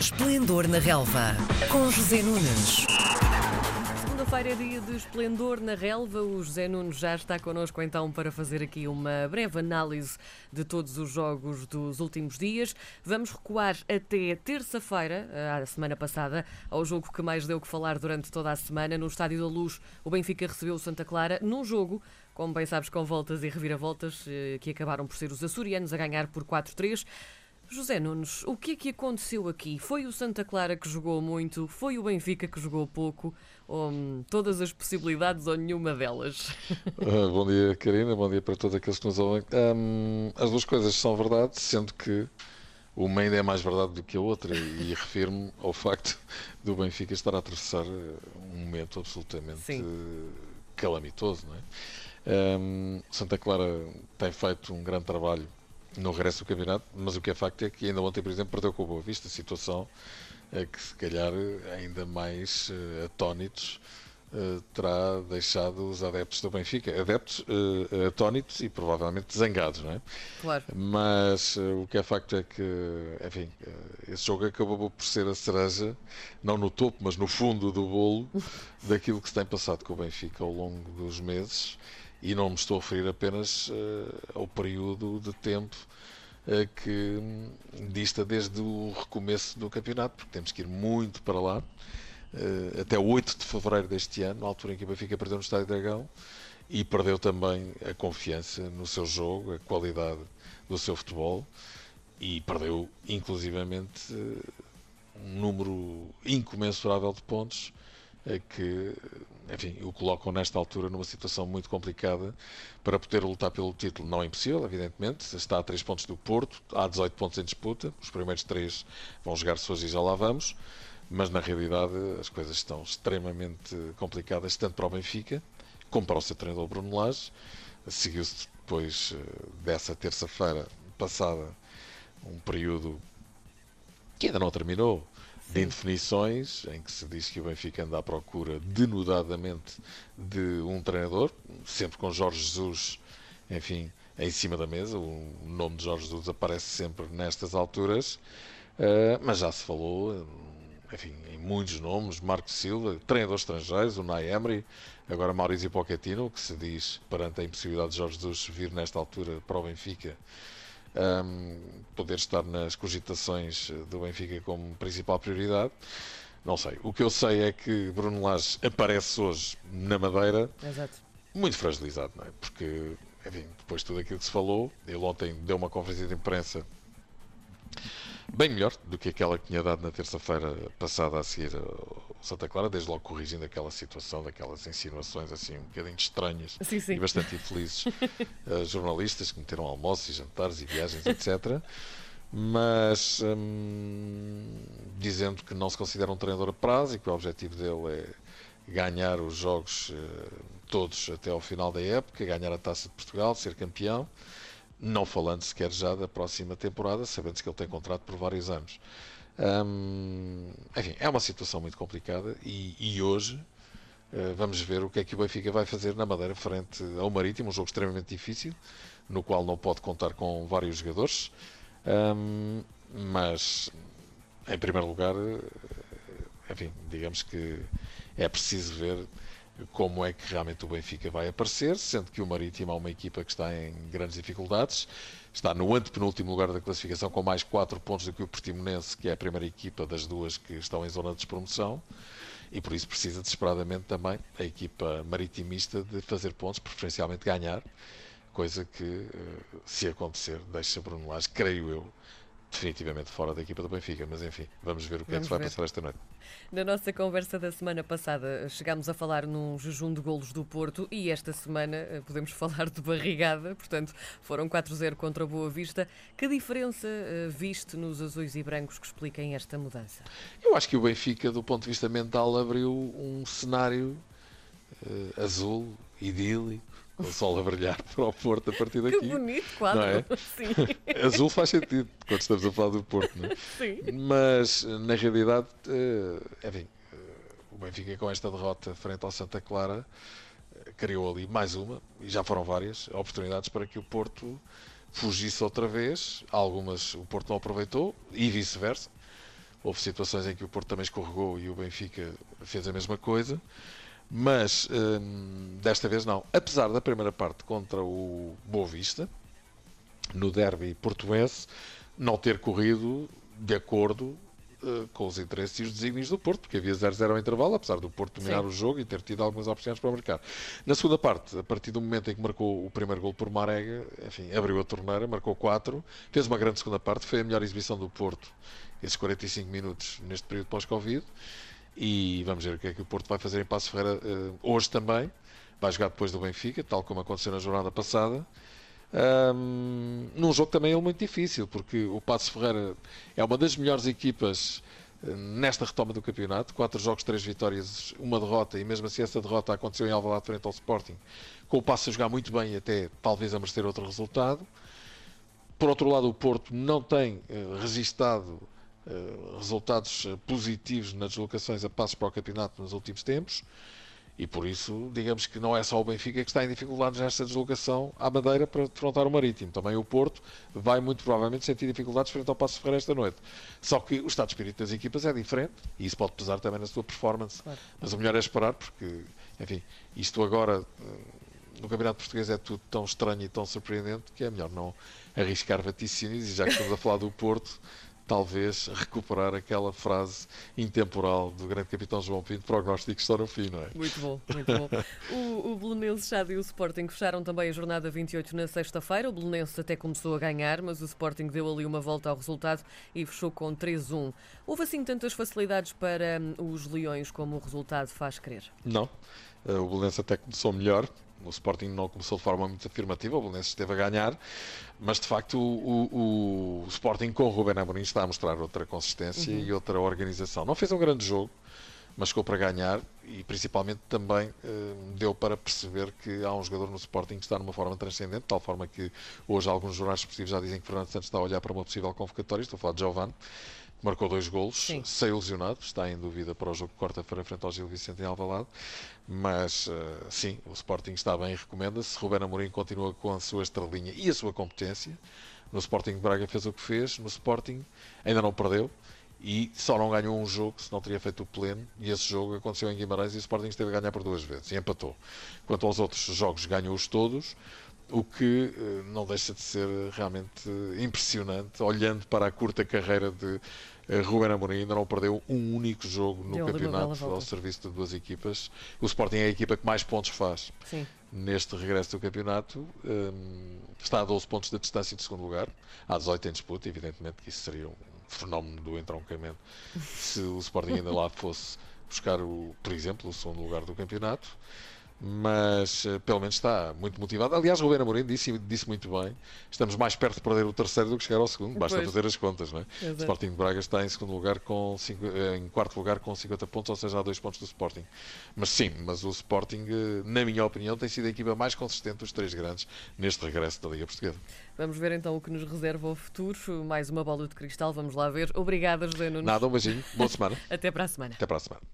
Esplendor na Relva, com José Nunes. Segunda-feira é dia de esplendor na relva. O José Nunes já está connosco então para fazer aqui uma breve análise de todos os jogos dos últimos dias. Vamos recuar até terça-feira, a semana passada, ao jogo que mais deu que falar durante toda a semana. No Estádio da Luz, o Benfica recebeu o Santa Clara num jogo, como bem sabes, com voltas e reviravoltas, eh, que acabaram por ser os açorianos a ganhar por 4-3. José Nunes, o que é que aconteceu aqui? Foi o Santa Clara que jogou muito? Foi o Benfica que jogou pouco? Ou hum, todas as possibilidades ou nenhuma delas? Uh, bom dia, Karina. Bom dia para todos aqueles que nos ouvem. Um, as duas coisas são verdade, sendo que uma ainda é mais verdade do que a outra, e, refiro-me ao facto do Benfica estar a atravessar uh, um momento absolutamente Sim. uh, calamitoso. Não é? Um, Santa Clara tem feito um grande trabalho no regresso do campeonato, mas o que é facto é que ainda ontem, por exemplo, perdeu com o Boa Vista, situação é que se calhar ainda mais uh, atónitos uh, terá deixado os adeptos do Benfica, adeptos uh, atónitos e provavelmente zangados, não é? Claro. Mas o que é facto é que, enfim, esse jogo acabou por ser a cereja, não no topo, mas no fundo do bolo daquilo que se tem passado com o Benfica ao longo dos meses e não me estou a referir apenas uh, ao período de tempo uh, que dista desde o recomeço do campeonato, porque temos que ir muito para lá, uh, até 8 de fevereiro deste ano, na altura em que o Benfica perdeu no Estádio Dragão, e perdeu também a confiança no seu jogo, a qualidade do seu futebol, e perdeu inclusivamente um número incomensurável de pontos que, enfim, o colocam nesta altura numa situação muito complicada para poder lutar pelo título. Não é impossível, evidentemente, está a 3 pontos do Porto, há 18 pontos em disputa, os primeiros 3 vão jogar-se hoje e já lá vamos, mas na realidade as coisas estão extremamente complicadas, tanto para o Benfica como para o seu treinador Bruno Lage. Seguiu-se depois dessa terça-feira passada um período que ainda não terminou, de indefinições, em que se diz que o Benfica anda à procura denudadamente de um treinador, sempre com Jorge Jesus, enfim, em cima da mesa. O nome de Jorge Jesus aparece sempre nestas alturas, uh, mas já se falou, enfim, em muitos nomes, Marco Silva, treinadores estrangeiros, o Nay Emery, agora Maurício Pochettino, que se diz, perante a impossibilidade de Jorge Jesus vir nesta altura para o Benfica, um, poder estar nas cogitações do Benfica como principal prioridade. Não sei. O que eu sei é que Bruno Lage aparece hoje na Madeira Exato. muito fragilizado, não é? Porque, enfim, depois de tudo aquilo que se falou, ele ontem deu uma conferência de imprensa bem melhor do que aquela que tinha dado na terça-feira passada a seguir Santa Clara, desde logo corrigindo aquela situação, daquelas insinuações assim um bocadinho estranhas Sim, sim. e bastante infelizes, uh, jornalistas que meteram almoços e jantares e viagens, etc. Mas hum, dizendo que não se considera um treinador a prazo e que o objetivo dele é ganhar os jogos uh, todos até ao final da época, ganhar a Taça de Portugal, ser campeão não falando sequer já da próxima temporada, sabendo que ele tem contrato por vários anos. Hum, enfim, é uma situação muito complicada e, e hoje uh, vamos ver o que é que o Benfica vai fazer na Madeira frente ao Marítimo, um jogo extremamente difícil, no qual não pode contar com vários jogadores, hum, mas em primeiro lugar, enfim, digamos que é preciso ver como é que realmente o Benfica vai aparecer, sendo que o Marítimo é uma equipa que está em grandes dificuldades, está no antepenúltimo lugar da classificação com mais 4 pontos do que o Portimonense, que é a primeira equipa das duas que estão em zona de despromoção, e por isso precisa desesperadamente também a equipa maritimista de fazer pontos, preferencialmente ganhar, coisa que, se acontecer, deixa Bruno Lage, creio eu, definitivamente fora da equipa do Benfica, mas enfim, vamos ver o que vamos é que se vai ver. passar esta noite. Na nossa conversa da semana passada chegámos a falar num jejum de golos do Porto e esta semana eh, podemos falar de barrigada, portanto foram 4-0 contra a Boa Vista. Que diferença uh, viste nos azuis e brancos que expliquem esta mudança? Eu acho que o Benfica, do ponto de vista mental, abriu um cenário uh, azul, idílico, com o sol a brilhar para o Porto a partir daqui. Que bonito quadro. Não é? Sim. Azul faz sentido quando estamos a falar do Porto, não é? Sim. Mas, na realidade, enfim, o Benfica com esta derrota frente ao Santa Clara criou ali mais uma, e já foram várias, oportunidades para que o Porto fugisse outra vez. Algumas o Porto não aproveitou e vice-versa. Houve situações em que o Porto também escorregou e o Benfica fez a mesma coisa. Mas hum, desta vez não. Apesar da primeira parte contra o Boa Vista, no derby portuense, não ter corrido de acordo uh, com os interesses e os desígnios do Porto, porque havia 0-0 ao intervalo, apesar do Porto dominar Sim. o jogo e ter tido algumas oportunidades para marcar. Na segunda parte, a partir do momento em que marcou o primeiro gol por Marega, enfim, abriu a torneira, marcou 4, fez uma grande segunda parte, foi a melhor exibição do Porto esses 45 minutos neste período pós-Covid. E vamos ver o que é que o Porto vai fazer em Passo Ferreira uh, hoje também. Vai jogar depois do Benfica, tal como aconteceu na jornada passada. Um, num jogo também ele muito difícil, porque o Passo Ferreira é uma das melhores equipas uh, nesta retoma do campeonato. Quatro jogos, três vitórias, uma derrota, e mesmo assim essa derrota aconteceu em Alvalade frente ao Sporting, com o Passo a jogar muito bem e até talvez a merecer outro resultado. Por outro lado, o Porto não tem uh, registado eh, resultados eh, positivos nas deslocações a passos para o campeonato nos últimos tempos e por isso, digamos que não é só o Benfica que está em dificuldades nesta deslocação à Madeira para defrontar o Marítimo. Também o Porto vai muito provavelmente sentir dificuldades frente ao Passo Ferreira esta noite. Só que o estado de espírito das equipas é diferente e isso pode pesar também na sua performance. Claro. Mas o melhor é esperar porque, enfim, isto agora eh, no Campeonato Português é tudo tão estranho e tão surpreendente que é melhor não arriscar vaticínios e já que estamos a falar do Porto talvez recuperar aquela frase intemporal do grande capitão João Pinto, prognósticos estão no fim, não é? Muito bom, muito bom. o, o Belenenses Chade e o Sporting fecharam também a jornada 28 na sexta-feira. O Belenenses até começou a ganhar, mas o Sporting deu ali uma volta ao resultado e fechou com 3-1. Houve assim tantas facilidades para hum, os Leões como o resultado faz crer? Não. Eh, o Belenenses até começou melhor, o Sporting não começou de forma muito afirmativa, o Belenenses esteve a ganhar, mas de facto o, o, o Sporting com o Ruben Amorim está a mostrar outra consistência uhum. e outra organização. Não fez um grande jogo, mas ficou para ganhar e principalmente também eh, deu para perceber que há um jogador no Sporting que está numa forma transcendente, de tal forma que hoje alguns jornais esportivos já dizem que Fernando Santos está a olhar para uma possível convocatória, estou a falar de Giovanni, marcou dois golos, Sim. saiu lesionado, está em dúvida para o jogo de quarta-feira frente ao Gil Vicente em Alvalade, mas uh, sim, o Sporting está bem e recomenda-se. Ruben Amorim continua com a sua estrelinha e a sua competência. No Sporting de Braga fez o que fez, no Sporting ainda não perdeu e só não ganhou um jogo se não teria feito o pleno e esse jogo aconteceu em Guimarães e o Sporting esteve a ganhar por duas vezes e empatou. Quanto aos outros jogos, ganhou-os todos o que uh, não deixa de ser realmente impressionante, olhando para a curta carreira de uh, Ruben Amorim, ainda não perdeu um único jogo no Deu campeonato ao serviço de duas equipas. O Sporting é a equipa que mais pontos faz Sim. neste regresso do campeonato. Um, está a 12 pontos da distância de segundo lugar, há 18 em disputa, evidentemente que isso seria um fenómeno do entroncamento. Se o Sporting ainda lá fosse buscar, o, por exemplo, o segundo lugar do campeonato mas uh, pelo menos está muito motivado. Aliás, Ruben Amorim disse, disse muito bem: estamos mais perto de perder o terceiro do que chegar ao segundo, basta pois. fazer as contas. Não é? O Sporting de Braga está em segundo lugar com cinco, eh, em quarto lugar com 50 pontos, ou seja, há dois pontos do Sporting. Mas sim, mas o Sporting, eh, na minha opinião, tem sido a equipa mais consistente dos três grandes neste regresso da Liga Portuguesa. Vamos ver então o que nos reserva o futuro. Mais uma bola de cristal, vamos lá ver. Obrigada, José Nunes. Nada, um beijinho, boa semana. Até para a semana. Até para a semana.